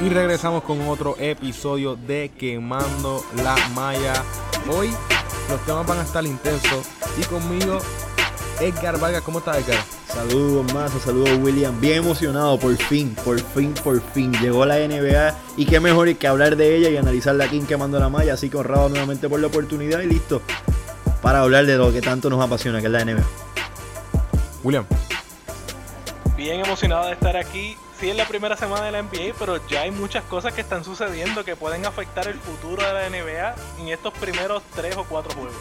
Y regresamos con otro episodio de Quemando la Malla. Hoy los temas van a estar intensos. Y conmigo, Edgar Vargas. ¿Cómo estás, Edgar? Saludos, Mazo, saludos, William. Bien emocionado, por fin, por fin, por fin. Llegó la NBA y qué mejor que hablar de ella y analizarla aquí en Quemando la Malla. Así que honrado nuevamente por la oportunidad y listo para hablar de lo que tanto nos apasiona, que es la NBA. William. Bien emocionado de estar aquí sí es la primera semana de la NBA, pero ya hay muchas cosas que están sucediendo que pueden afectar el futuro de la NBA en estos primeros tres o cuatro juegos.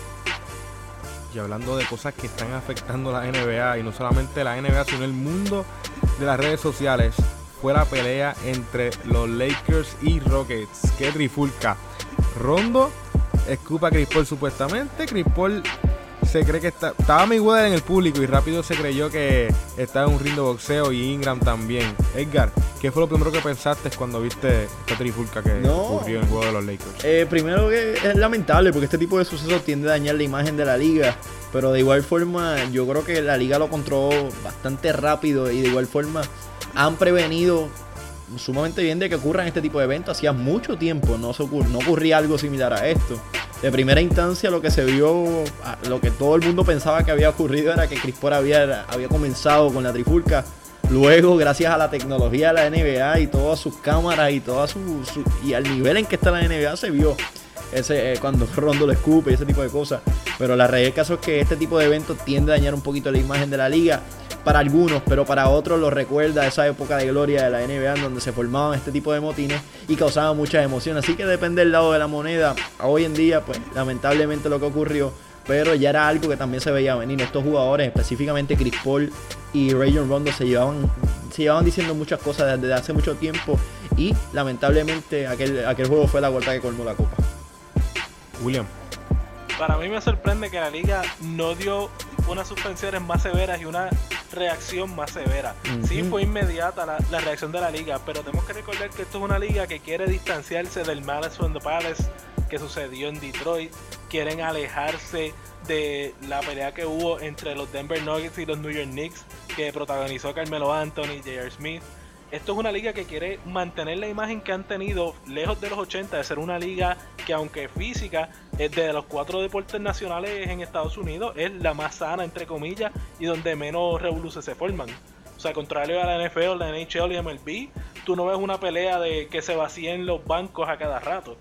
Y hablando de cosas que están afectando la NBA, y no solamente la NBA, sino el mundo de las redes sociales, fue la pelea entre los Lakers y Rockets. ¡Qué trifulca! Rondo escupa a Chris Paul supuestamente. Chris Paul se cree que está, estaba Mayweather en el público y rápido se creyó que estaba en un ring de boxeo y Ingram también. Edgar, ¿qué fue lo primero que pensaste cuando viste esta trifulca que ocurrió en el juego de los Lakers? Eh, primero que es lamentable porque este tipo de sucesos tiende a dañar la imagen de la liga. Pero de igual forma, yo creo que la liga lo controló bastante rápido y de igual forma han prevenido sumamente bien de que ocurran este tipo de eventos. Hacía mucho tiempo no, no ocurría algo similar a esto de primera instancia lo que se vio, lo que todo el mundo pensaba que había ocurrido era que Chris Paul había, había comenzado con la trifulca. Luego, gracias a la tecnología de la NBA y todas sus cámaras y todas su, y al nivel en que está la NBA se vio ese eh, cuando Rondo lo escupe y ese tipo de cosas. Pero la realidad es que este tipo de eventos tiende a dañar un poquito la imagen de la liga para algunos, pero para otros lo recuerda esa época de gloria de la NBA en donde se formaban este tipo de motines y causaban mucha emoción. Así que depende del lado de la moneda. Hoy en día, pues lamentablemente lo que ocurrió, pero ya era algo que también se veía venir. Estos jugadores, específicamente Chris Paul y Rayon Rondo, se llevaban, se llevaban diciendo muchas cosas desde hace mucho tiempo y lamentablemente aquel, aquel juego fue la vuelta que colmó la copa. William. Para mí me sorprende que la liga no dio unas suspensiones más severas y una reacción más severa. Sí fue inmediata la, reacción de la liga, pero tenemos que recordar que esto es una liga que quiere distanciarse del Malice from the Palace que sucedió en Detroit. Quieren alejarse de la pelea que hubo entre los Denver Nuggets y los New York Knicks que protagonizó Carmelo Anthony y J.R. Smith. Esto es una liga que quiere mantener la imagen que han tenido lejos de los 80, de ser una liga que aunque física es de los cuatro deportes nacionales en Estados Unidos, es la más sana entre comillas y donde menos revoluciones se forman. O sea, contrario a la NFL, la NHL y MLB, tú no ves una pelea de que se vacíen los bancos a cada rato.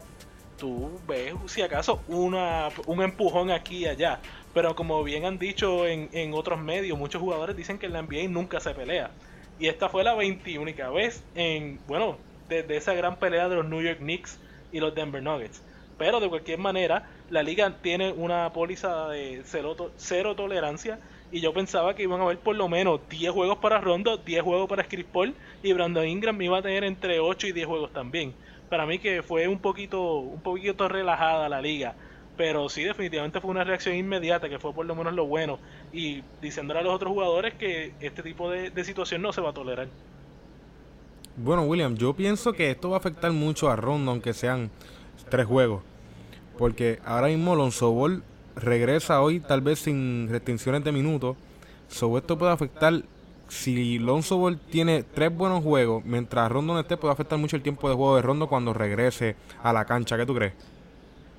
Tú ves, si acaso, una, un empujón aquí y allá. Pero como bien han dicho en, en otros medios, muchos jugadores dicen que en la NBA nunca se pelea. Y esta fue la 21 vez en, bueno, desde esa gran pelea de los New York Knicks y los Denver Nuggets. Pero de cualquier manera, la liga tiene una póliza de cero, tolerancia. Y yo pensaba que iban a haber por lo menos 10 juegos para Rondo, 10 juegos para Chris Paul. Y Brandon Ingram iba a tener entre 8 y 10 juegos también. Para mí que fue un poquito, un poquito relajada la liga. Pero sí, definitivamente fue una reacción inmediata, que fue por lo menos lo bueno. Y diciéndole a los otros jugadores que este tipo de, situación no se va a tolerar. Bueno, William, yo pienso que esto va a afectar mucho a Rondo, aunque sean tres juegos. Porque ahora mismo Lonzo Ball regresa hoy, tal vez sin restricciones de minutos. Sobre esto puede afectar. Si Lonzo Ball tiene tres buenos juegos, mientras Rondo no esté, puede afectar mucho el tiempo de juego de Rondo cuando regrese a la cancha. ¿Qué tú crees?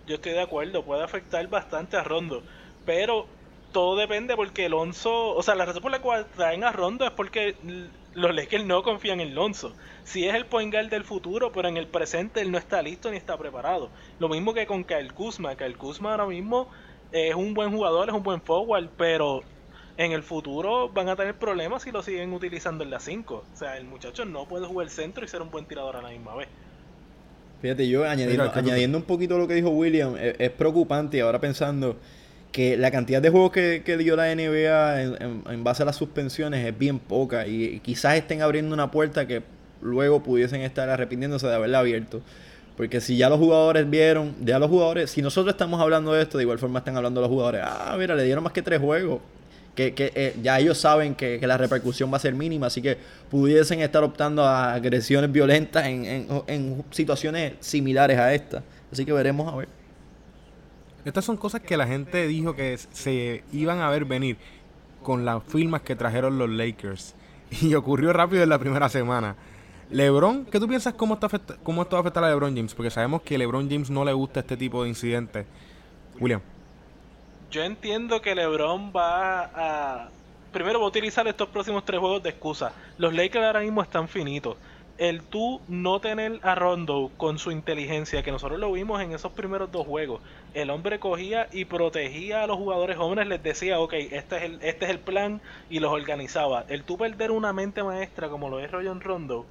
Yo estoy de acuerdo, puede afectar bastante a Rondo, pero todo depende porque Alonso, o sea, la razón por la cual traen a Rondo es porque los Lakers no confían en Alonso. Si es el point guard del futuro, pero en el presente él no está listo ni está preparado. Lo mismo que con Kyle Kuzma, Kyle Kuzma ahora mismo es un buen jugador, es un buen forward, pero en el futuro van a tener problemas si lo siguen utilizando en la 5. O sea, el muchacho no puede jugar centro y ser un buen tirador a la misma vez. Fíjate, yo añadiendo, añadiendo un poquito lo que dijo William, es, preocupante ahora pensando que la cantidad de juegos que, dio la NBA en, base a las suspensiones es bien poca y quizás estén abriendo una puerta que luego pudiesen estar arrepintiéndose de haberla abierto. Porque si ya los jugadores vieron, ya los jugadores, si nosotros estamos hablando de esto, de igual forma están hablando los jugadores, ah, mira, le dieron más que tres juegos que, eh, ya ellos saben que, la repercusión va a ser mínima, así que pudiesen estar optando a agresiones violentas en, situaciones similares a esta. Así que veremos a ver. Estas son cosas que la gente dijo que se iban a ver venir con las firmas que trajeron los Lakers. Y ocurrió rápido en la primera semana. LeBron, ¿qué tú piensas cómo, está cómo esto va a afectar a LeBron James? Porque sabemos que LeBron James no le gusta este tipo de incidentes. William. Yo entiendo que LeBron va a... Primero va a utilizar estos próximos tres juegos de excusa. Los Lakers ahora mismo están finitos el tú no tener a Rondo con su inteligencia, que nosotros lo vimos en esos primeros dos juegos, el hombre cogía y protegía a los jugadores jóvenes, les decía, ok, este es el, este es el plan y los organizaba. El tú perder una mente maestra como lo es Roger Rondo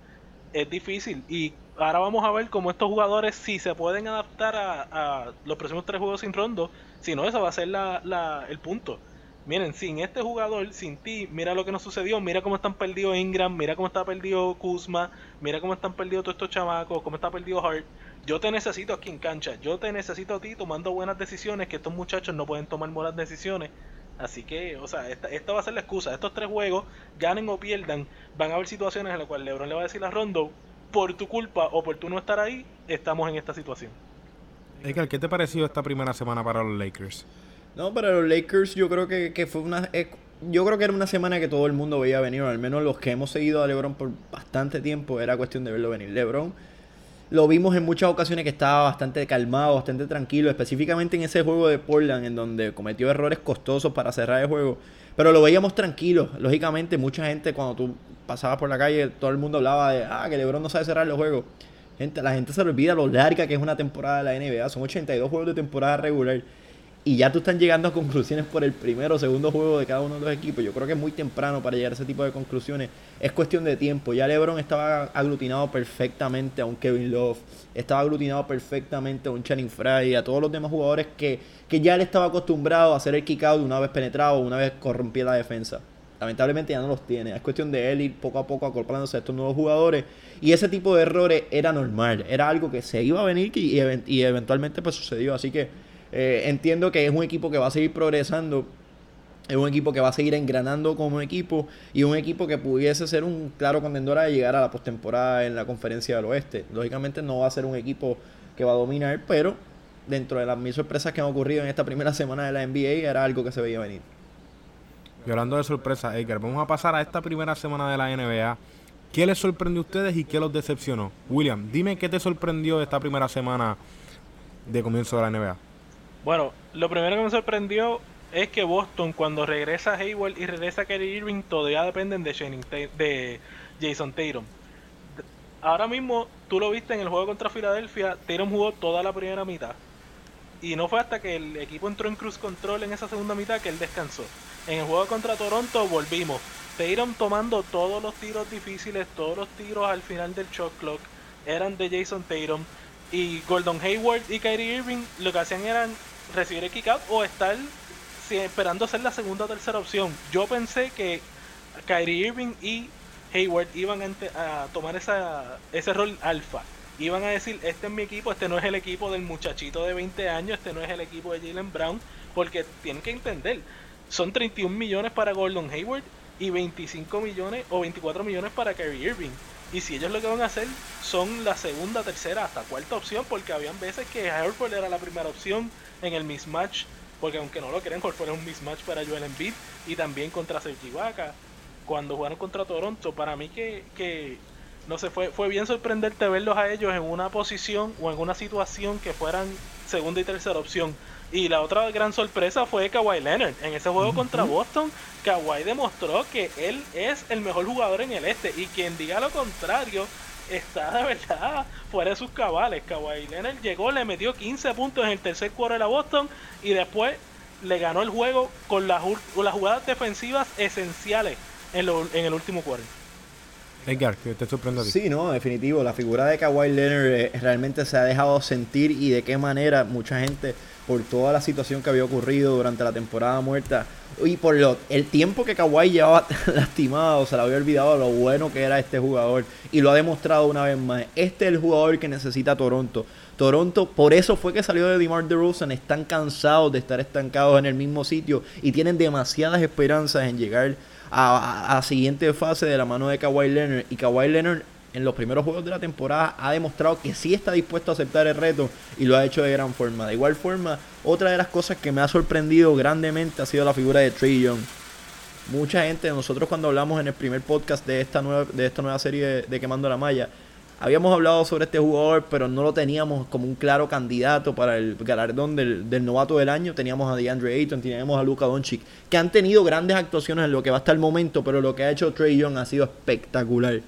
es difícil y ahora vamos a ver cómo estos jugadores si se pueden adaptar a, los próximos tres juegos sin Rondo, si no, eso va a ser la, el punto. Miren, sin este jugador, sin ti, mira lo que nos sucedió, mira cómo están perdidos Ingram, mira cómo está perdido Kuzma, mira cómo están perdidos todos estos chamacos, cómo está perdido Hart. Yo te necesito aquí en cancha, yo te necesito a ti tomando buenas decisiones, que estos muchachos no pueden tomar buenas decisiones. Así que, o sea, esta, esta va a ser la excusa. Estos tres juegos, ganen o pierdan, van a haber situaciones en las cuales LeBron le va a decir a Rondo, por tu culpa o por tu no estar ahí, estamos en esta situación. ¿Qué te pareció esta primera semana para los Lakers? No, para los Lakers yo creo que, fue una... yo creo que era una semana que todo el mundo veía venir, o al menos los que hemos seguido a LeBron por bastante tiempo, era cuestión de verlo venir. LeBron lo vimos en muchas ocasiones que estaba bastante calmado, bastante tranquilo, específicamente en ese juego de Portland, en donde cometió errores costosos para cerrar el juego. Pero lo veíamos tranquilo. Lógicamente, mucha gente cuando tú pasabas por la calle, todo el mundo hablaba de, ah, que LeBron no sabe cerrar los juegos. Gente, la gente se le olvida lo larga que es una temporada de la NBA. Son 82 juegos de temporada regular y ya tú están llegando a conclusiones por el primero o segundo juego de cada uno de los equipos. Yo creo que es muy temprano para llegar a ese tipo de conclusiones. Es cuestión de tiempo. Ya LeBron estaba aglutinado perfectamente a un Kevin Love, estaba aglutinado perfectamente a un Channing Fry, a todos los demás jugadores que, que ya él estaba acostumbrado a hacer el kick out una vez penetrado, una vez corrompía la defensa. Lamentablemente ya no los tiene. Es cuestión de él ir poco a poco acoplándose a estos nuevos jugadores. Y ese tipo de errores era normal. Era algo que se iba a venir y, y eventualmente pues sucedió. Así que eh, entiendo que es un equipo que va a seguir progresando. Es un equipo que va a seguir engranando como equipo y un equipo que pudiese ser un claro contendor a llegar a la postemporada en la conferencia del oeste. Lógicamente no va a ser un equipo que va a dominar, pero dentro de las mil sorpresas que han ocurrido en esta primera semana de la NBA era algo que se veía venir. Y hablando de sorpresas, Edgar, vamos a pasar a esta primera semana de la NBA. ¿Qué les sorprendió a ustedes y qué los decepcionó? William, dime qué te sorprendió de esta primera semana de comienzo de la NBA. Bueno, lo primero que me sorprendió es que Boston, cuando regresa Hayward y regresa Kerry Irving, todavía dependen de, de Jason Tatum. Ahora mismo, tú lo viste en el juego contra Filadelfia, Tatum jugó toda la primera mitad. Y no fue hasta que el equipo entró en cruise control en esa segunda mitad que él descansó. En el juego contra Toronto volvimos. Tatum tomando todos los tiros difíciles, todos los tiros al final del shot clock eran de Jason Tatum. Y Gordon Hayward y Kyrie Irving lo que hacían eran recibir el kick out o estar esperando ser la segunda o tercera opción. Yo pensé que Kyrie Irving y Hayward iban a, tomar esa, ese rol alfa. Iban a decir, este es mi equipo, este no es el equipo del muchachito de 20 años, este no es el equipo de Jalen Brown, porque tienen que entender, son 31 millones para Gordon Hayward y 25 millones o 24 millones para Kyrie Irving. Y si ellos lo que van a hacer son la segunda, tercera, hasta cuarta opción, porque habían veces que Horford era la primera opción en el mismatch, porque aunque no lo creen, Horford es un mismatch para Joel Embiid y también contra Sergi Ibaka. Cuando jugaron contra Toronto, para mí que no sé, fue, fue bien sorprenderte verlos a ellos en una posición o en una situación que fueran segunda y tercera opción. Y la otra gran sorpresa fue Kawhi Leonard. En ese juego contra Boston, Kawhi demostró que él es el mejor jugador en el este. Y quien diga lo contrario, está de verdad fuera de sus cabales. Kawhi Leonard llegó, le metió 15 puntos en el tercer cuarto de Boston y después le ganó el juego con las, las jugadas defensivas esenciales en, en el último cuarto. Edgar, que te sorprende. Sí, no, definitivo. La figura de Kawhi Leonard eh, realmente se ha dejado sentir y de qué manera mucha gente por toda la situación que había ocurrido durante la temporada muerta y por lo, el tiempo que Kawhi llevaba lastimado, se le había olvidado lo bueno que era este jugador y lo ha demostrado una vez más. Este es el jugador que necesita Toronto. Toronto, por eso fue que salió de DeMar DeRozan, están cansados de estar estancados en el mismo sitio y tienen demasiadas esperanzas en llegar a, la siguiente fase de la mano de Kawhi Leonard y Kawhi Leonard en los primeros juegos de la temporada ha demostrado que sí está dispuesto a aceptar el reto y lo ha hecho de gran forma. De igual forma, otra de las cosas que me ha sorprendido grandemente ha sido la figura de Trey Young. mucha gente, nosotros cuando hablamos en el primer podcast de esta nueva, de esta nueva serie de, Quemando la Malla, habíamos hablado sobre este jugador, pero no lo teníamos como un claro candidato para el galardón del, del novato del año. Teníamos a DeAndre Ayton, teníamos a Luka Doncic, que han tenido grandes actuaciones en lo que va hasta el momento, pero lo que ha hecho Trey Young ha sido espectacular.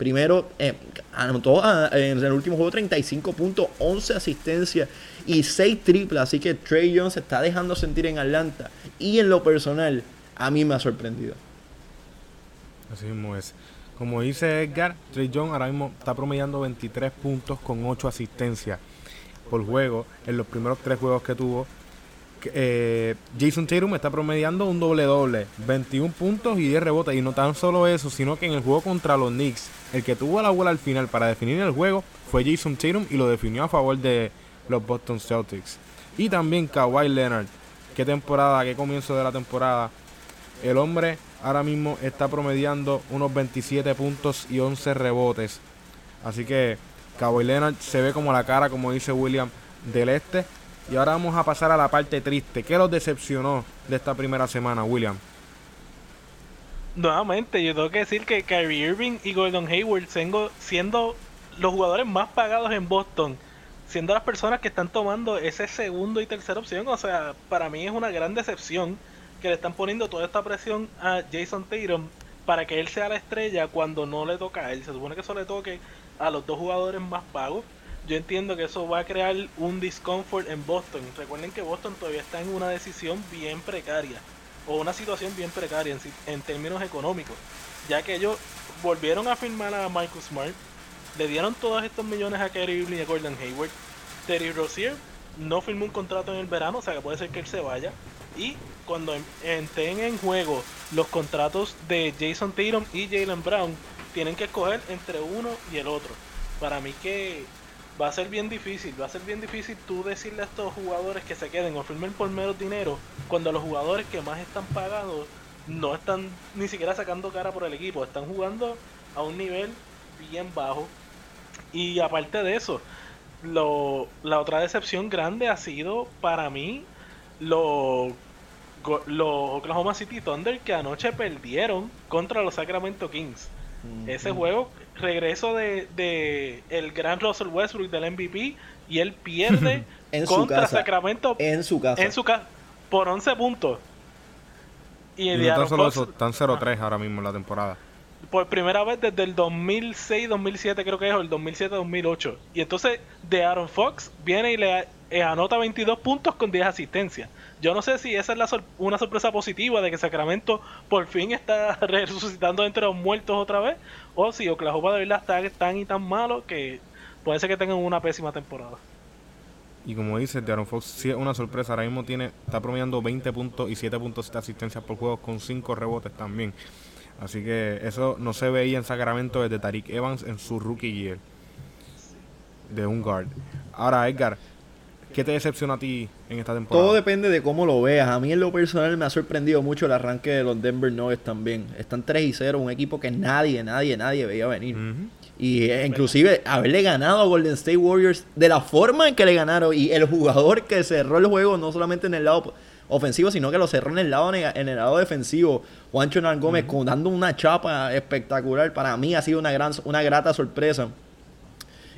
Primero, eh, anotó en el último juego 35 puntos, 11 asistencias y 6 triples. Así que Trey Young se está dejando sentir en Atlanta. Y en lo personal, a mí me ha sorprendido. Así mismo es. Como dice Edgar, Trey Young ahora mismo está promediando 23 puntos con 8 asistencias por juego en los primeros 3 juegos que tuvo. Eh, Jason Tatum está promediando un doble doble, 21 puntos y 10 rebotes. Y no tan solo eso, sino que en el juego contra los Knicks, el que tuvo la bola al final para definir el juego fue Jason Tatum y lo definió a favor de los Boston Celtics. Y también Kawhi Leonard. Qué temporada, qué comienzo de la temporada. El hombre ahora mismo está promediando unos 27 puntos y 11 rebotes. Así que Kawhi Leonard se ve como la cara, como dice William, del este. Y ahora vamos a pasar a la parte triste. ¿Qué los decepcionó de esta primera semana, William? Nuevamente, yo tengo que decir que Kyrie Irving y Gordon Hayward siendo los jugadores más pagados en Boston, siendo las personas que están tomando ese segundo y tercera opción, o sea, para mí es una gran decepción que le están poniendo toda esta presión a Jason Tatum para que él sea la estrella cuando no le toca a él. Se supone que eso le toque a los dos jugadores más pagos. Yo entiendo que eso va a crear un discomfort en Boston. Recuerden que Boston todavía está en una decisión bien precaria o una situación bien precaria en, términos económicos, ya que ellos volvieron a firmar a Michael Smart, le dieron todos estos millones a Kerry Irving y a Gordon Hayward. Terry Rozier no firmó un contrato en el verano, o sea que puede ser que él se vaya. Y cuando estén en juego los contratos de Jason Tatum y Jalen Brown, tienen que escoger entre uno y el otro. Para mí que va a ser bien difícil, va a ser bien difícil tú decirle a estos jugadores que se queden o firmen por menos dinero cuando los jugadores que más están pagados no están ni siquiera sacando cara por el equipo, están jugando a un nivel bien bajo. Y aparte de eso, lo, la otra decepción grande ha sido para mí los Oklahoma City Thunder que anoche perdieron contra los Sacramento Kings. Ese juego, regreso de, el gran Russell Westbrook del MVP y él pierde contra Sacramento en su casa. En su casa por 11 puntos. Y, y no solo eso, están 0-3 ahora mismo en la temporada por primera vez desde el 2006-2007 creo que es, o el 2007-2008. Y entonces de Aaron Fox viene y le eh, anota 22 puntos con 10 asistencias. Yo no sé si esa es la una sorpresa positiva de que Sacramento por fin está resucitando entre los muertos otra vez, o si Oklahoma de verdad está tan y tan malo que puede ser que tengan una pésima temporada. Y como dice, de Aaron Fox sí es una sorpresa. Ahora mismo tiene, está promediando 20 puntos y 7 puntos de asistencia por juego con 5 rebotes también. Así que eso no se veía en Sacramento desde Tariq Evans en su rookie year de un guard. Ahora, Edgar, ¿qué te decepciona a ti en esta temporada? Todo depende de cómo lo veas. A mí en lo personal me ha sorprendido mucho el arranque de los Denver Nuggets también. Están 3 y 0, un equipo que nadie, nadie, nadie veía venir. Y eh, inclusive haberle ganado a Golden State Warriors de la forma en que le ganaron y el jugador que cerró el juego no solamente en el lado ofensivo, sino que lo cerró en el lado, en el lado defensivo. Juancho Hernán Gómez dando una chapa espectacular. Para mí ha sido una, gran, una grata sorpresa.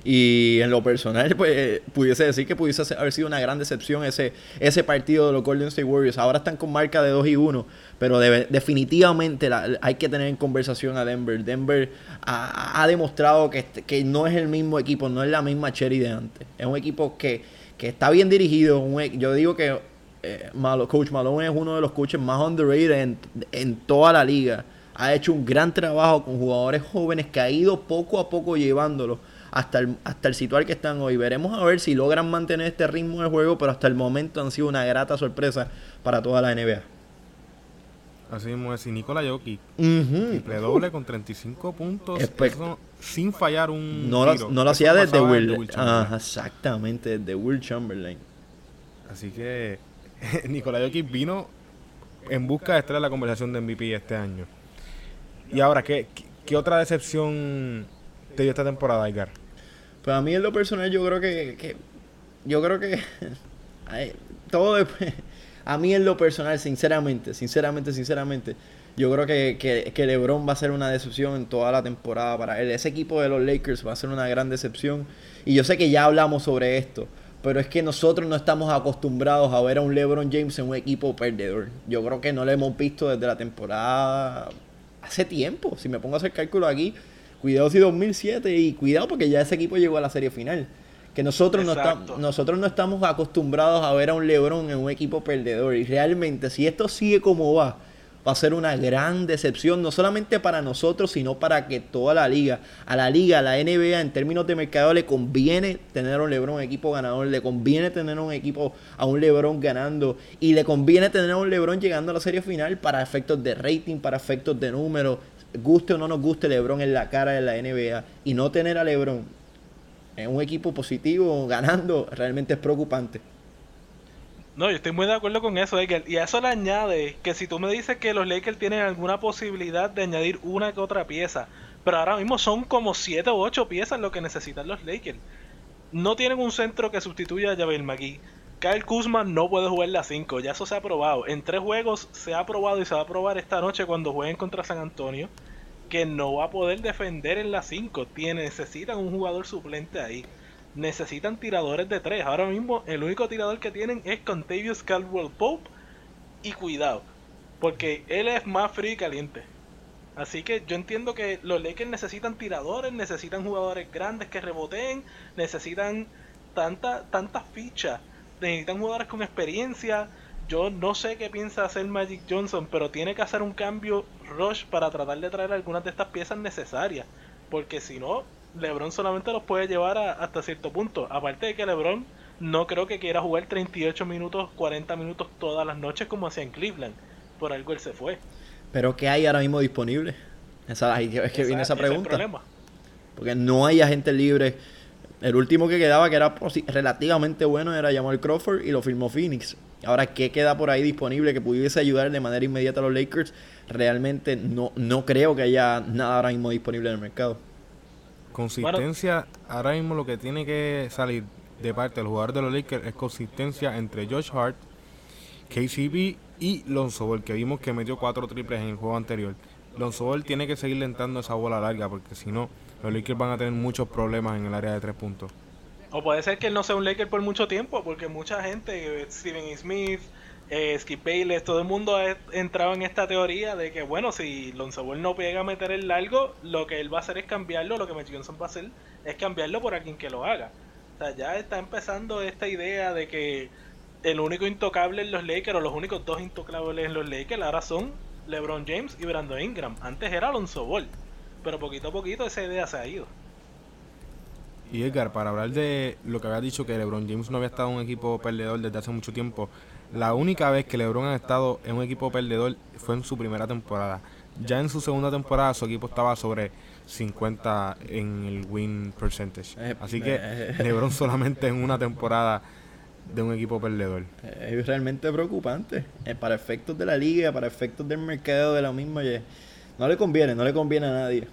Y en lo personal, pues pudiese decir que pudiese haber sido una gran decepción ese, ese partido de los Golden State Warriors. Ahora están con marca de 2 y 1, pero definitivamente hay que tener en conversación a Denver. Denver ha, demostrado que, que, no es el mismo equipo, no es la misma Cherry de antes. Es un equipo que, que está bien dirigido. E, yo digo que eh, Coach Malone es uno de los coaches más underrated en, toda la liga. Ha hecho un gran trabajo con jugadores jóvenes que ha ido poco a poco llevándolos hasta el, hasta el situar que están hoy. Veremos a ver si logran mantener este ritmo de juego, pero hasta el momento han sido una grata sorpresa para toda la NBA. Así mismo es, y Nikola Jokic, triple doble con 35 puntos, sin fallar un No lo, no lo hacía desde Will, exactamente, desde Will Chamberlain. Así que Nicolás Jokic vino en busca de estar en la conversación de MVP este año. Y ahora, ¿qué, qué otra decepción te dio esta temporada, Edgar? Pues a mí en lo personal yo creo que, yo creo que todo A mí en lo personal, sinceramente, sinceramente, sinceramente, yo creo que, que, LeBron va a ser una decepción en toda la temporada para él. Ese equipo de los Lakers va a ser una gran decepción. Y yo sé que ya hablamos sobre esto, pero es que nosotros no estamos acostumbrados a ver a un LeBron James en un equipo perdedor. Yo creo que no lo hemos visto desde la temporada hace tiempo. Si me pongo a hacer cálculo aquí, cuidado si 2007 y cuidado porque ya ese equipo llegó a la serie final. Que nosotros no, estamos, nosotros no estamos acostumbrados a ver a un LeBron en un equipo perdedor. Y realmente, si esto sigue como va, va a ser una gran decepción, no solamente para nosotros, sino para que toda la liga, a la liga, a la NBA, en términos de mercado, le conviene tener a un LeBron un equipo ganador, le conviene tener un equipo a un LeBron ganando y le conviene tener a un LeBron llegando a la serie final para efectos de rating, para efectos de números, guste o no nos guste LeBron en la cara de la NBA y no tener a LeBron en un equipo positivo ganando realmente es preocupante. No, yo estoy muy de acuerdo con eso, Y a eso le añade que si tú me dices que los Lakers tienen alguna posibilidad de añadir una que otra pieza, pero ahora mismo son como 7 o 8 piezas lo que necesitan los Lakers. No tienen un centro que sustituya a Javier McGee. Kyle Kuzma no puede jugar la 5, ya eso se ha probado. En tres juegos se ha probado y se va a probar esta noche cuando jueguen contra San Antonio que no va a poder defender en la 5. Necesitan un jugador suplente ahí. Necesitan tiradores de 3. Ahora mismo el único tirador que tienen es Contavious Caldwell Pope. Y cuidado, porque él es más frío y caliente. Así que yo entiendo que los Lakers necesitan tiradores, necesitan jugadores grandes que reboteen, necesitan tantas tanta fichas, necesitan jugadores con experiencia, yo no sé qué piensa hacer Magic Johnson, pero tiene que hacer un cambio rush para tratar de traer algunas de estas piezas necesarias. Porque si no, LeBron solamente los puede llevar hasta cierto punto. Aparte de que LeBron no creo que quiera jugar 38 minutos, 40 minutos todas las noches como hacía en Cleveland. Por algo él se fue. Pero ¿qué hay ahora mismo disponible? Esa, es que viene esa pregunta. Porque no hay agente libre. El último que quedaba, que era relativamente bueno, era Jamal Crawford y lo firmó Phoenix. Ahora, ¿qué queda por ahí disponible que pudiese ayudar de manera inmediata a los Lakers? Realmente no, no creo que haya nada ahora mismo disponible en el mercado. Consistencia, ahora mismo lo que tiene que salir de parte del jugador de los Lakers es consistencia entre Josh Hart, KCB y Lonzo Ball, que vimos que metió cuatro triples en el juego anterior. Lonzo Ball tiene que seguir lentando esa bola larga porque si no, los Lakers van a tener muchos problemas en el área de tres puntos. O puede ser que él no sea un Laker por mucho tiempo, porque mucha gente, Steven Smith, eh, Skip Bayless, todo el mundo ha entrado en esta teoría de que, bueno, si Lonzo Ball no pega a meter el largo, lo que él va a hacer es cambiarlo, lo que Magic Johnson va a hacer es cambiarlo por alguien que lo haga. O sea, ya está empezando esta idea de que el único intocable en los Lakers, o los únicos dos intocables en los Lakers, ahora son LeBron James y Brandon Ingram. Antes era Lonzo Ball, pero poquito a poquito esa idea se ha ido. Y Edgar, para hablar de lo que había dicho que LeBron James no había estado en un equipo perdedor desde hace mucho tiempo, la única vez que LeBron ha estado en un equipo perdedor fue en su primera temporada. Ya en su segunda temporada su equipo estaba sobre 50 en el win percentage. Eh, Así que eh, LeBron solamente en una temporada de un equipo perdedor. Es realmente preocupante. Eh, para efectos de la liga, para efectos del mercado de la misma, no le conviene, no le conviene a nadie.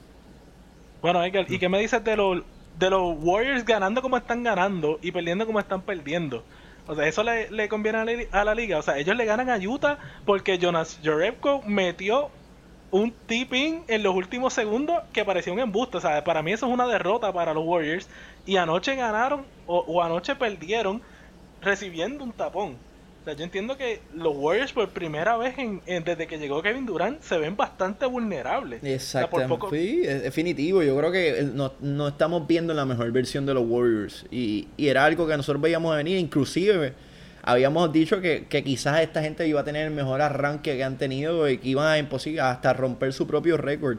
Bueno, Edgar, ¿y qué me dices de los de los Warriors ganando como están ganando y perdiendo como están perdiendo. O sea, eso le, conviene a la, liga. O sea, ellos le ganan a Utah porque Jonas Jerebko metió un tipping en los últimos segundos que parecía un embuste. O sea, para mí eso es una derrota para los Warriors. Y anoche ganaron o anoche perdieron recibiendo un tapón yo entiendo que los Warriors por primera vez en, desde que llegó Kevin Durant se ven bastante vulnerables. Exactamente. Sí, es definitivo. Yo creo que eh, no, estamos viendo la mejor versión de los Warriors. Y, era algo que nosotros veíamos venir. Inclusive habíamos dicho que, que, quizás esta gente iba a tener el mejor arranque que han tenido y que iban a imposible hasta romper su propio récord.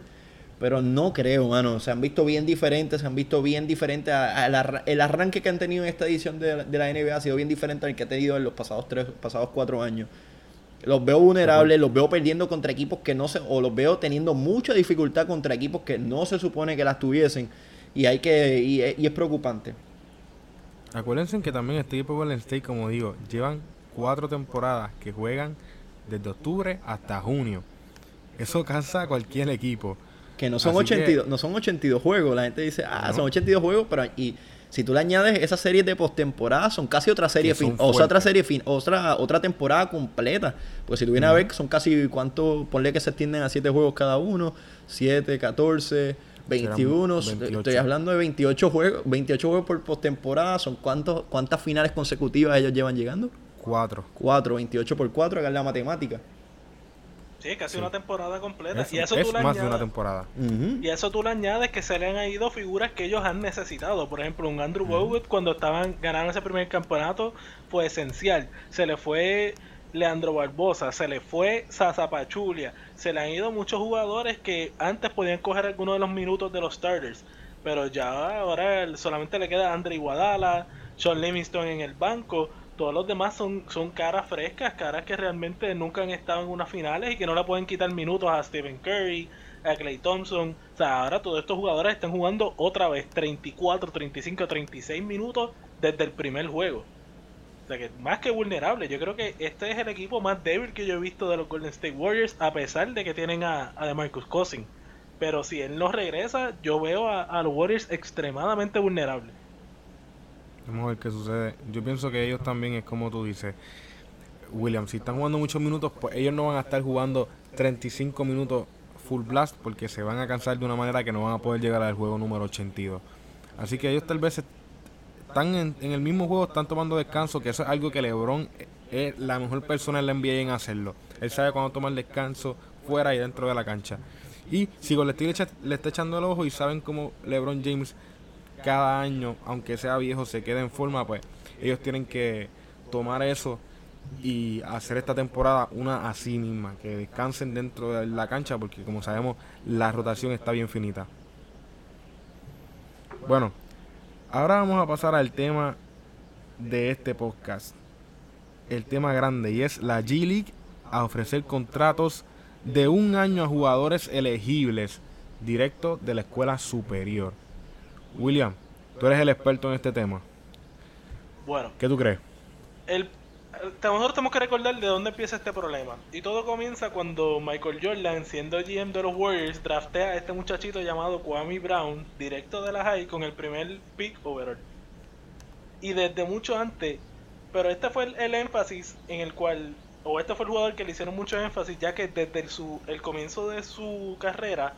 Pero no creo, mano. Se han visto bien diferentes, se han visto bien diferentes. el arranque que han tenido en esta edición de, la NBA ha sido bien diferente al que ha tenido en los pasados tres, pasados cuatro años. Los veo vulnerables, los veo perdiendo contra equipos que no se, o los veo teniendo mucha dificultad contra equipos que no se supone que las tuviesen. Y hay que, y, es preocupante. Acuérdense que también este equipo Golden State, como digo, llevan cuatro temporadas que juegan desde octubre hasta junio. Eso cansa a cualquier equipo. Que no son, 82, no son 82 juegos. La gente dice, ah, son 82 juegos, pero y Si tú le añades esas series de postemporada, son casi otra serie Que fin, o sea, otra serie fin, otra, otra temporada completa. Pues si tú vienes a ver, son casi cuánto, ponle que se extienden a 7 juegos cada uno, 7, 14, 21, 28. estoy hablando de 28 juegos, 28 juegos por postemporada, son cuántos, cuántas finales consecutivas ellos llevan llegando? Cuatro. 4, 28 por 4, hagan la matemática. Sí, casi Sí. una temporada completa. Es, y eso es tú le más de una añades- temporada. Y a eso tú le añades que se le han ido figuras que ellos han necesitado. Por ejemplo, un Andrew Bogut cuando estaban ganando ese primer campeonato fue esencial. Se le fue Leandro Barbosa, se le fue Sasa Pachulia. Se le han ido muchos jugadores que antes podían coger algunos de los minutos de los starters. Pero ya ahora solamente le queda Andre Iguadala, Sean Livingston en el banco. Todos los demás son, son caras frescas, caras que realmente nunca han estado en unas finales y que no le pueden quitar minutos a Stephen Curry, a Clay Thompson. O sea, ahora todos estos jugadores están jugando otra vez 34, 35, 36 minutos desde el primer juego. O sea que más que vulnerable, yo creo que este es el equipo más débil que yo he visto de los Golden State Warriors, a pesar de que tienen a, a DeMarcus Cousins. Pero si él no regresa, yo veo a los Warriors extremadamente vulnerables. Vamos a ver qué sucede. Yo pienso que ellos también es como tú dices. William, si están jugando muchos minutos, pues ellos no van a estar jugando 35 minutos full blast porque se van a cansar de una manera que no van a poder llegar al juego número 82. Así que ellos tal vez están en, el mismo juego, están tomando descanso, que eso es algo que LeBron es la mejor persona en la NBA en hacerlo. Él sabe cuándo tomar descanso fuera y dentro de la cancha. Y si le, le está echando el ojo y saben cómo LeBron James cada año, aunque sea viejo, se queda en forma, pues ellos tienen que tomar eso y hacer esta temporada una así misma, que descansen dentro de la cancha, porque como sabemos, la rotación está bien finita. Bueno, ahora vamos a pasar al tema de este podcast. El tema grande y es la G League a ofrecer contratos de un año a jugadores elegibles directo de la escuela superior. William, tú eres el experto en este tema. Bueno, ¿Qué tú crees? el, nosotros tenemos que recordar de dónde empieza este problema. Y todo comienza cuando Michael Jordan, siendo GM de los Warriors, draftea a este muchachito llamado Kwame Brown, directo de la high, con el primer pick overall. Y desde mucho antes, pero este fue el, el énfasis en el cual, o este fue el jugador que le hicieron mucho énfasis, ya que desde el, su, el comienzo de su carrera,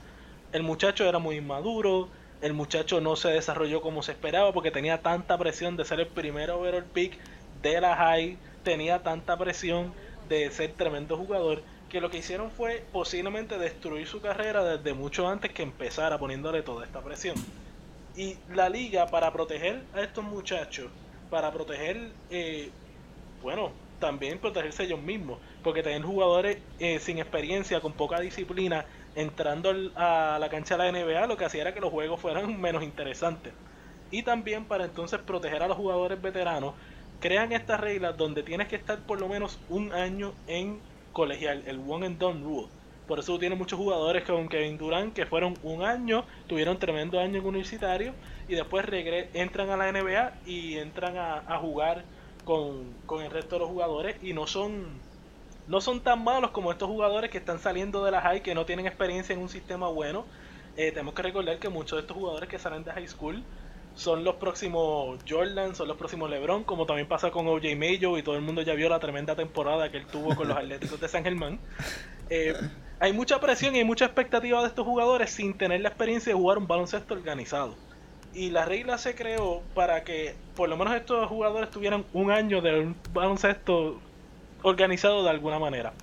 el muchacho era muy inmaduro, el muchacho no se desarrolló como se esperaba porque tenía tanta presión de ser el primer overall pick de la high, tenía tanta presión de ser tremendo jugador, que lo que hicieron fue posiblemente destruir su carrera desde mucho antes que empezara poniéndole toda esta presión. Y la liga, para proteger a estos muchachos, para proteger, eh, bueno, también protegerse ellos mismos, porque tener jugadores eh, sin experiencia, con poca disciplina, entrando a la cancha de la NBA, lo que hacía era que los juegos fueran menos interesantes. Y también para entonces proteger a los jugadores veteranos, crean estas reglas donde tienes que estar por lo menos un año en colegial, el one and done rule. Por eso tienes muchos jugadores como Kevin Durant que fueron un año, tuvieron tremendo año en universitario y después entran a la NBA y entran a, a jugar con, con el resto de los jugadores y no son no son tan malos como estos jugadores que están saliendo de la high que no tienen experiencia en un sistema bueno. Eh, tenemos que recordar que muchos de estos jugadores que salen de high school son los próximos Jordan, son los próximos LeBron, como también pasa con OJ Mayo y todo el mundo ya vio la tremenda temporada que él tuvo con los Atléticos de San Germán. Eh, hay mucha presión y hay mucha expectativa de estos jugadores sin tener la experiencia de jugar un baloncesto organizado. Y la regla se creó para que por lo menos estos jugadores tuvieran un año de un baloncesto organizado de alguna manera.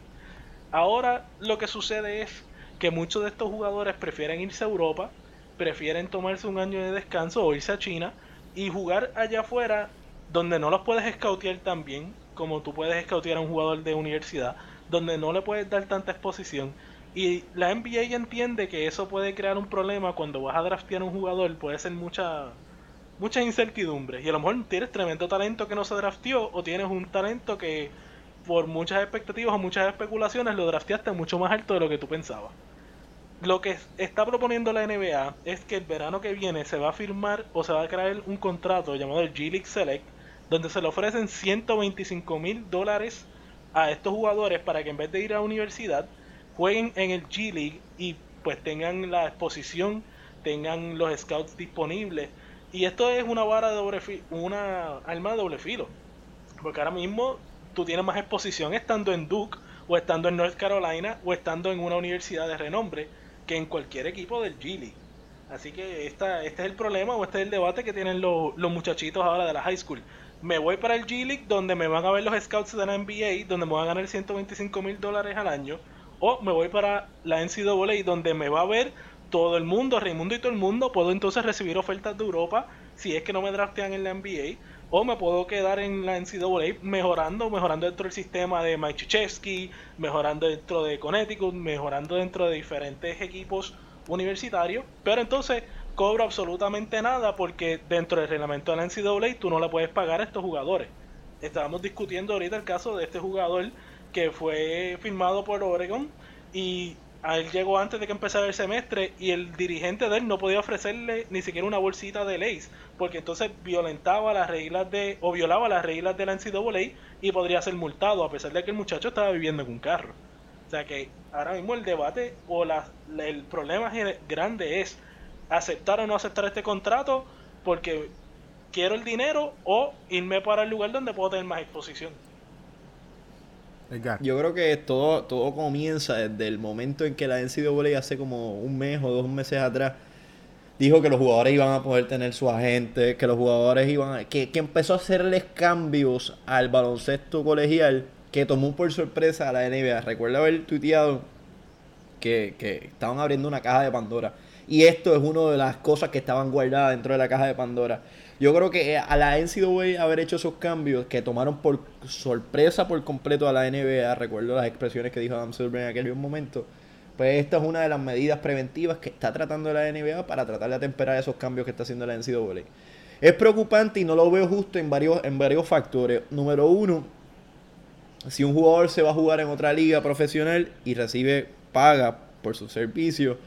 Ahora lo que sucede es que muchos de estos jugadores prefieren irse a Europa, prefieren tomarse un año de descanso o irse a China y jugar allá afuera donde no los puedes escautear tan bien como tú puedes escautear a un jugador de universidad, donde no le puedes dar tanta exposición. Y la NBA entiende que eso puede crear un problema cuando vas a draftear a un jugador, puede ser mucha mucha incertidumbre. Y a lo mejor tienes tremendo talento que no se drafteó o tienes un talento que por muchas expectativas o muchas especulaciones lo drafteaste mucho más alto de lo que tú pensabas. Lo que está proponiendo la NBA es que el verano que viene se va a firmar o se va a crear un contrato llamado el G League Select, donde se le ofrecen 125 mil dólares a estos jugadores para que en vez de ir a la universidad jueguen en el G League y pues tengan la exposición, tengan los scouts disponibles Y esto es una vara de doble una arma de doble filo. Porque ahora mismo tú tienes más exposición estando en Duke o estando en North Carolina o estando en una universidad de renombre que en cualquier equipo del G League. Así que esta, este es el problema o este es el debate que tienen los, los muchachitos ahora de la high school. Me voy para el G League donde me van a ver los scouts de la NBA, donde me van a ganar 125 mil dólares al año. O me voy para la NCAA donde me va a ver todo el mundo, Raimundo y todo el mundo. Puedo entonces recibir ofertas de Europa si es que no me draftean en la NBA o me puedo quedar en la NCAA mejorando, mejorando dentro del sistema de Mike Krzyzewski, mejorando dentro de Connecticut, mejorando dentro de diferentes equipos universitarios, pero entonces cobro absolutamente nada porque dentro del reglamento de la NCAA tú no le puedes pagar a estos jugadores. Estábamos discutiendo ahorita el caso de este jugador que fue firmado por Oregon y a él llegó antes de que empezara el semestre y el dirigente de él no podía ofrecerle ni siquiera una bolsita de leyes porque entonces violentaba las reglas de o violaba las reglas de la NCAA y podría ser multado a pesar de que el muchacho estaba viviendo en un carro. O sea que ahora mismo el debate o la, el problema grande es aceptar o no aceptar este contrato porque quiero el dinero o irme para el lugar donde puedo tener más exposición. Yo creo que todo, todo comienza desde el momento en que la NCAA hace como un mes o dos meses atrás dijo que los jugadores iban a poder tener su agente, que los jugadores iban a, que, que empezó a hacerles cambios al baloncesto colegial que tomó por sorpresa a la NBA. Recuerdo haber tuiteado que, que estaban abriendo una caja de Pandora. Y esto es una de las cosas que estaban guardadas dentro de la caja de Pandora. Yo creo que a la NCAA haber hecho esos cambios que tomaron por sorpresa por completo a la NBA, recuerdo las expresiones que dijo Adam Silver en aquel momento, pues esta es una de las medidas preventivas que está tratando la NBA para tratar de atemperar esos cambios que está haciendo la NCAA. Es preocupante y no lo veo justo en varios, en varios factores. Número uno, si un jugador se va a jugar en otra liga profesional y recibe paga por su servicio,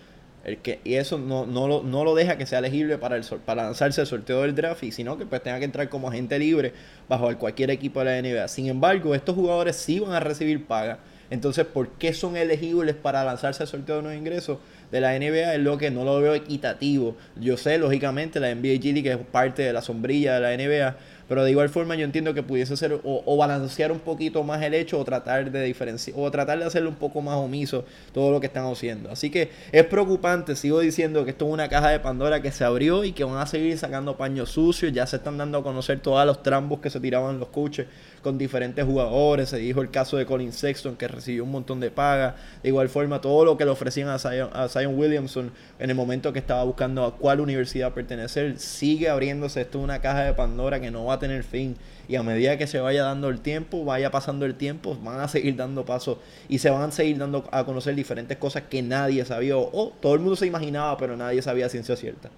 el que, y eso no, no, lo, no lo deja que sea elegible para, el, para lanzarse el sorteo del draft, y sino que pues tenga que entrar como agente libre bajo cualquier equipo de la NBA. Sin embargo, estos jugadores sí van a recibir paga. Entonces, ¿por qué son elegibles para lanzarse al sorteo de los ingresos de la NBA? Es lo que no lo veo equitativo. Yo sé, lógicamente, la NBA G que es parte de la sombrilla de la NBA, pero de igual forma yo entiendo que pudiese ser o, balancear un poquito más el hecho o tratar de diferenciar o tratar de hacerle un poco más omiso todo lo que están haciendo. Así que es preocupante, sigo diciendo que esto es una caja de Pandora que se abrió y que van a seguir sacando paños sucios, ya se están dando a conocer todos los trambos que se tiraban los coches con diferentes jugadores. Se dijo el caso de Colin Sexton, que recibió un montón de paga. De igual forma, todo lo que le ofrecían a Zion, Williamson en el momento que estaba buscando a cuál universidad pertenecer, sigue abriéndose esto una caja de Pandora que no va a tener fin. Y a medida que se vaya dando el tiempo, vaya pasando el tiempo, van a seguir dando pasos y se van a seguir dando a conocer diferentes cosas que nadie sabía o todo el mundo se imaginaba, pero nadie sabía ciencia cierta.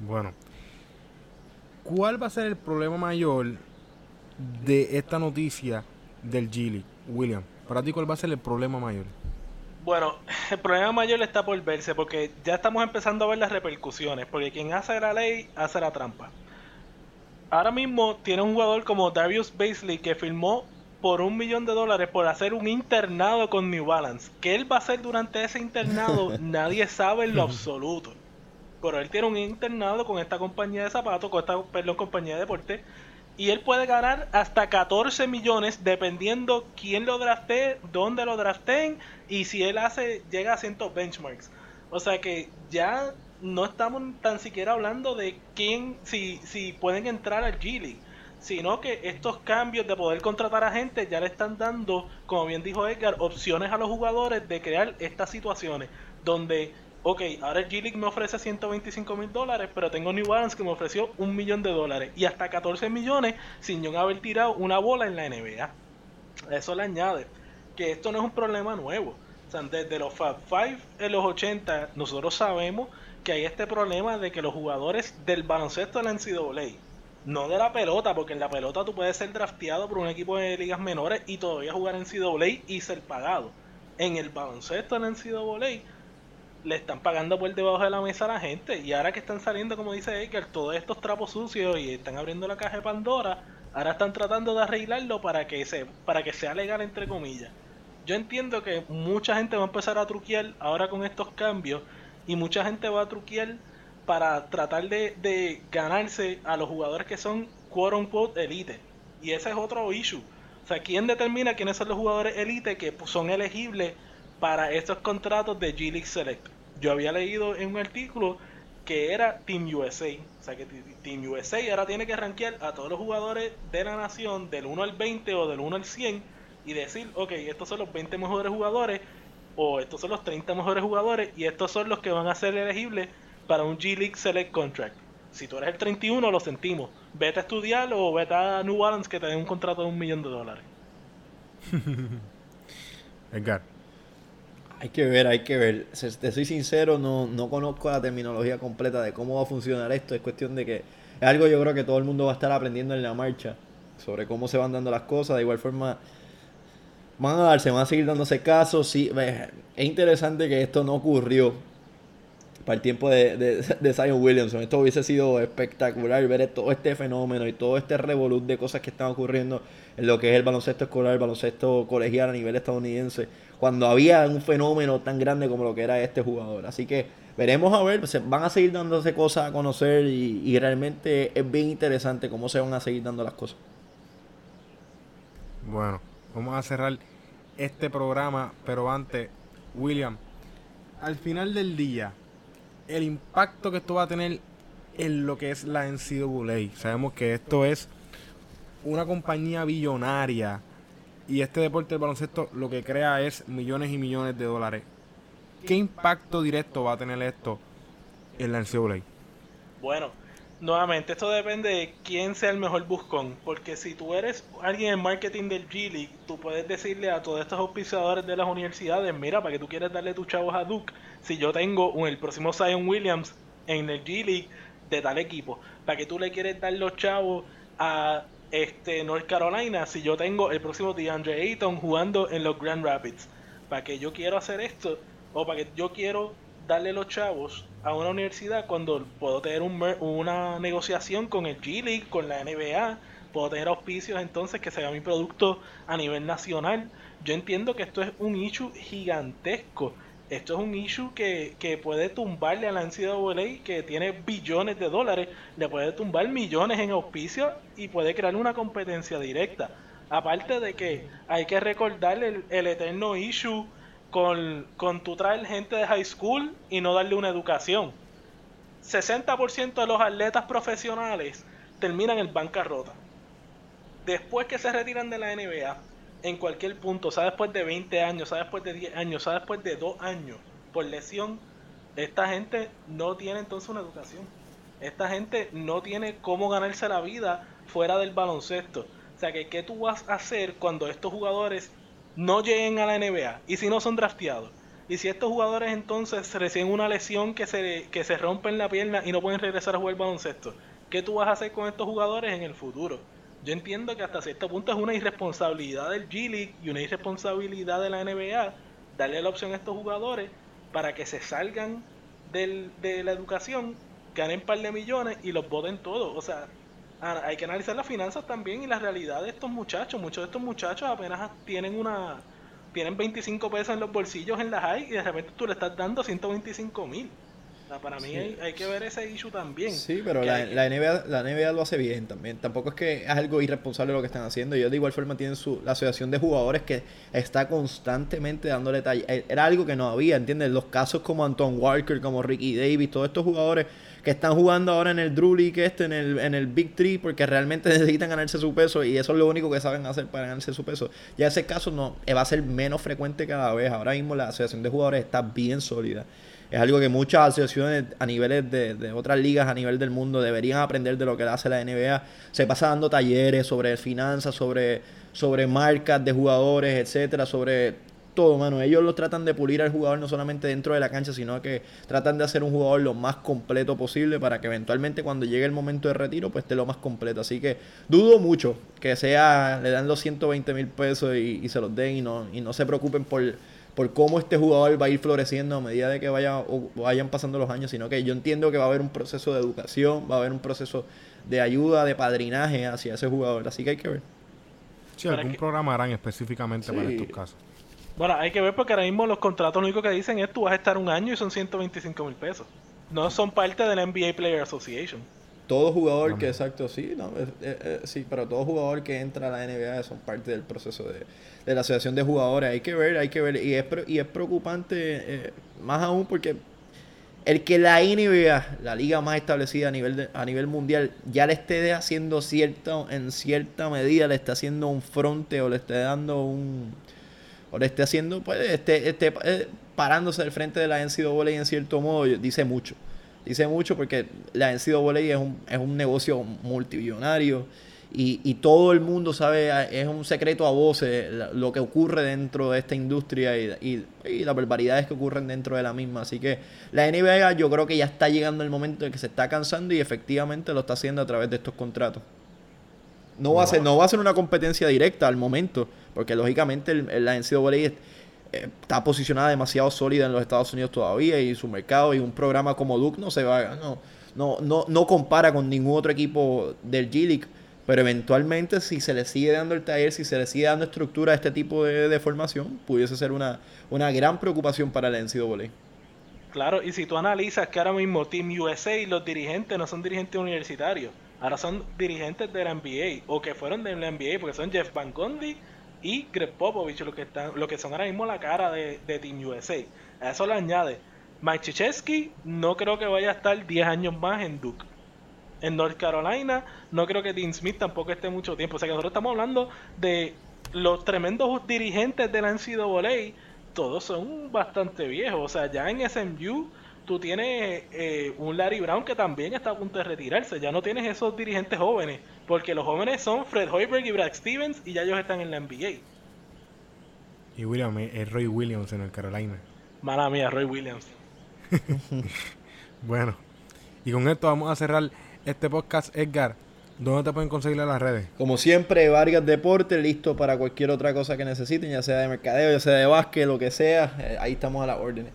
Bueno, ¿cuál va a ser el problema mayor de esta noticia del Gili, William? Para ti, ¿cuál va a ser el problema mayor? Bueno, el problema mayor está por verse porque ya estamos empezando a ver las repercusiones, porque quien hace la ley hace la trampa. Ahora mismo tiene un jugador como Darius Baisley que firmó por un millón de dólares por hacer un internado con New Balance. ¿Qué él va a hacer durante ese internado? Nadie sabe en lo absoluto. Pero él tiene un internado con esta compañía de zapatos, con esta perdón, compañía de deporte, y él puede ganar hasta 14 millones dependiendo quién lo draftee, dónde lo drafteen y si él hace llega a cientos benchmarks. O sea que ya no estamos tan siquiera hablando de quién si si pueden entrar al G League, sino que estos cambios de poder contratar a gente ya le están dando, como bien dijo Edgar, opciones a los jugadores de crear estas situaciones donde ok, ahora el G-League me ofrece 125 mil dólares, pero tengo New Balance que me ofreció un millón de dólares y hasta 14 millones sin yo haber tirado una bola en la NBA. Eso le añade que esto no es un problema nuevo. O sea, desde los Fab Five en los 80, nosotros sabemos que hay este problema de que los jugadores del baloncesto de la NCAA, no de la pelota, porque en la pelota tú puedes ser drafteado por un equipo de ligas menores y todavía jugar en NCAA y ser pagado. En el baloncesto la NCAA le están pagando por debajo de la mesa a la gente. Y ahora que están saliendo, como dice Edgar, todos estos trapos sucios y están abriendo la caja de Pandora, ahora están tratando de arreglarlo para que, se, para que sea legal, entre comillas. Yo entiendo que mucha gente va a empezar a truquear ahora con estos cambios y mucha gente va a truquear para tratar de, ganarse a los jugadores que son quote elite. Y ese es otro issue. O sea, ¿quién determina quiénes son los jugadores elite que son elegibles para estos contratos de G League Select? Yo había leído en un artículo que era Team USA. O sea, que Team USA ahora tiene que rankear a todos los jugadores de la nación del 1 al 20 o del 1 al 100 y decir, ok, estos son los 20 mejores jugadores o estos son los 30 mejores jugadores y estos son los que van a ser elegibles para un G League Select Contract. Si tú eres el 31, lo sentimos. Vete a estudiar o vete a New Balance que te den un contrato de un millón de dólares. Edgar. Hay que ver, hay que ver. Te soy sincero, no, no conozco la terminología completa de cómo va a funcionar esto. Es cuestión de que es algo yo creo que todo el mundo va a estar aprendiendo en la marcha sobre cómo se van dando las cosas. De igual forma, van a darse, van a seguir dándose casos. Es interesante que esto no ocurrió para el tiempo de, de, Zion Williamson. Esto hubiese sido espectacular ver todo este fenómeno y todo este revolut de cosas que están ocurriendo en lo que es el baloncesto escolar, el baloncesto colegial a nivel estadounidense, cuando había un fenómeno tan grande como lo que era este jugador. Así que veremos a ver, van a seguir dándose cosas a conocer y, y realmente es bien interesante cómo se van a seguir dando las cosas. Bueno, vamos a cerrar este programa, pero antes, William, al final del día, el impacto que esto va a tener en lo que es la NCAA. Sabemos que esto es una compañía billonaria y este deporte del baloncesto lo que crea es millones y millones de dólares. ¿Qué impacto directo va a tener esto en la NCAA? Bueno, nuevamente, esto depende de quién sea el mejor buscón. Porque si tú eres alguien en marketing del G League, tú puedes decirle a todos estos auspiciadores de las universidades: Mira, para que tú quieres darle tus chavos a Duke, si yo tengo un, el próximo Zion Williams en el G League de tal equipo, para que tú le quieres dar los chavos a este North Carolina, si yo tengo el próximo DeAndre Ayton jugando en los Grand Rapids, para que yo quiero hacer esto, o para que yo quiero darle los chavos a una universidad cuando puedo tener un, una negociación con el G League, con la NBA, puedo tener auspicios entonces que sea mi producto a nivel nacional. Yo entiendo que esto es un issue gigantesco. Esto es un issue que, que puede tumbarle a la NCAA que tiene billones de dólares, le puede tumbar millones en auspicios y puede crear una competencia directa. Aparte de que hay que recordarle el, el eterno issue con, con tu traer gente de high school y no darle una educación. 60% de los atletas profesionales terminan en bancarrota. Después que se retiran de la NBA, en cualquier punto, sea después de 20 años, sea después de 10 años, sea después de 2 años, por lesión, esta gente no tiene entonces una educación. Esta gente no tiene cómo ganarse la vida fuera del baloncesto. O sea que, ¿qué tú vas a hacer cuando estos jugadores no lleguen a la NBA y si no son drafteados. Y si estos jugadores entonces reciben una lesión que se, que se rompen la pierna y no pueden regresar a jugar baloncesto, ¿qué tú vas a hacer con estos jugadores en el futuro? Yo entiendo que hasta cierto punto es una irresponsabilidad del G League y una irresponsabilidad de la NBA darle la opción a estos jugadores para que se salgan del, de la educación, ganen un par de millones y los voten todos. O sea, hay que analizar las finanzas también y la realidad de estos muchachos. Muchos de estos muchachos apenas tienen una tienen 25 pesos en los bolsillos en la high y de repente tú le estás dando 125 mil. Para mí hay, que ver ese issue también. Sí, pero la, la, NBA, la NBA lo hace bien también. Tampoco es que es algo irresponsable lo que están haciendo. Ellos de igual forma tienen su, la asociación de jugadores que está constantemente dándole talla. Eh, era algo que no había, ¿entiendes? Los casos como Anton Walker, como Ricky Davis, todos estos jugadores que están jugando ahora en el Drew League este, en el, en el Big Three, porque realmente necesitan ganarse su peso y eso es lo único que saben hacer para ganarse su peso. Ya ese caso no eh, va a ser menos frecuente cada vez. Ahora mismo la asociación de jugadores está bien sólida. Es algo que muchas asociaciones a niveles de, de, otras ligas a nivel del mundo deberían aprender de lo que hace la NBA. Se pasa dando talleres sobre finanzas, sobre, sobre marcas de jugadores, etcétera, sobre todo, mano. Ellos lo tratan de pulir al jugador no solamente dentro de la cancha, sino que tratan de hacer un jugador lo más completo posible para que eventualmente cuando llegue el momento de retiro, pues esté lo más completo. Así que dudo mucho que sea, le dan los 120 mil pesos y, se los den y no, y no se preocupen por, por cómo este jugador va a ir floreciendo a medida de que vaya, o vayan pasando los años, sino que yo entiendo que va a haber un proceso de educación, va a haber un proceso de ayuda, de padrinaje hacia ese jugador. Así que hay que ver. Sí, algún programa harán específicamente para estos casos. Bueno, hay que ver porque ahora mismo los contratos lo único que dicen es tú vas a estar un año y son 125 mil pesos. no son parte de la NBA Player Association. Todo jugador que, exacto, sí, no, sí, pero todo jugador que entra a la NBA son parte del proceso de, de la asociación de jugadores. Hay que ver, hay que ver. Y es, y es preocupante, eh, más aún porque el que la NBA, la liga más establecida a nivel, a nivel mundial, ya le esté haciendo cierto, en cierta medida, le está haciendo un fronte o le esté dando un. o le esté haciendo, pues, esté, esté eh, parándose al frente de la NCAA en cierto modo, dice mucho. Dice mucho porque la NCAA es un, es un negocio multibillonario y, y, todo el mundo sabe, es un secreto a voces lo que ocurre dentro de esta industria y, y, las barbaridades que ocurren dentro de la misma. Así que la NBA yo creo que ya está llegando el momento en que se está cansando y efectivamente lo está haciendo a través de estos contratos. No va, a ser, no va a ser una competencia directa al momento, porque lógicamente el, la NCAA está posicionada demasiado sólida en los Estados Unidos todavía y su mercado y un programa como Duke no se va no no no, no compara con ningún otro equipo del G League pero eventualmente, si se le sigue dando el taller, si se le sigue dando estructura a este tipo de, formación, pudiese ser una, una gran preocupación para el NCAA. Claro, y si tú analizas que ahora mismo Team USA y los dirigentes no son dirigentes universitarios, ahora son dirigentes de la NBA, o que fueron de la NBA, porque son Jeff Van Gundy y Greg Popovich, lo que, están, lo que son ahora mismo la cara de, de Team USA. A eso le añade, Mike Krzyzewski no creo que vaya a estar 10 años más en Duke en North Carolina. No creo que Dean Smith tampoco esté mucho tiempo. O sea que nosotros estamos hablando de los tremendos dirigentes de la NCAA. Todos son bastante viejos. O sea, ya en SMU tú tienes eh, un Larry Brown que también está a punto de retirarse. Ya no tienes esos dirigentes jóvenes. Porque los jóvenes son Fred Hoiberg y Brad Stevens y ya ellos están en la NBA. Y William, es Roy Williams en el Carolina. Mala mía, Roy Williams. bueno, y con esto vamos a cerrar este podcast, Edgar, ¿dónde te pueden conseguir las redes? Como siempre, Vargas Deportes, listo para cualquier otra cosa que necesiten, ya sea de mercadeo, ya sea de básquet, lo que sea. Eh, ahí estamos a la orden.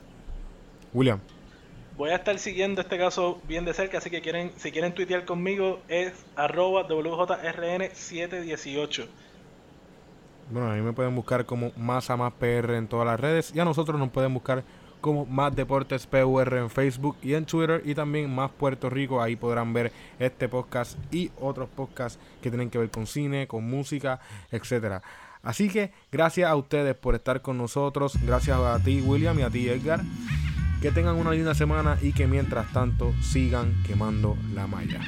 William. Voy a estar siguiendo este caso bien de cerca, así que quieren, si quieren tuitear conmigo es arroba WJRN718. Bueno, a mí me pueden buscar como Masa Más PR en todas las redes y a nosotros nos pueden buscar como Más Deportes PUR en Facebook y en Twitter y también Más Puerto Rico. Ahí podrán ver este podcast y otros podcasts que tienen que ver con cine, con música, etcétera. Así que gracias a ustedes por estar con nosotros. Gracias a ti, William, y a ti, Edgar. Que tengan una linda semana y que mientras tanto sigan quemando la malla.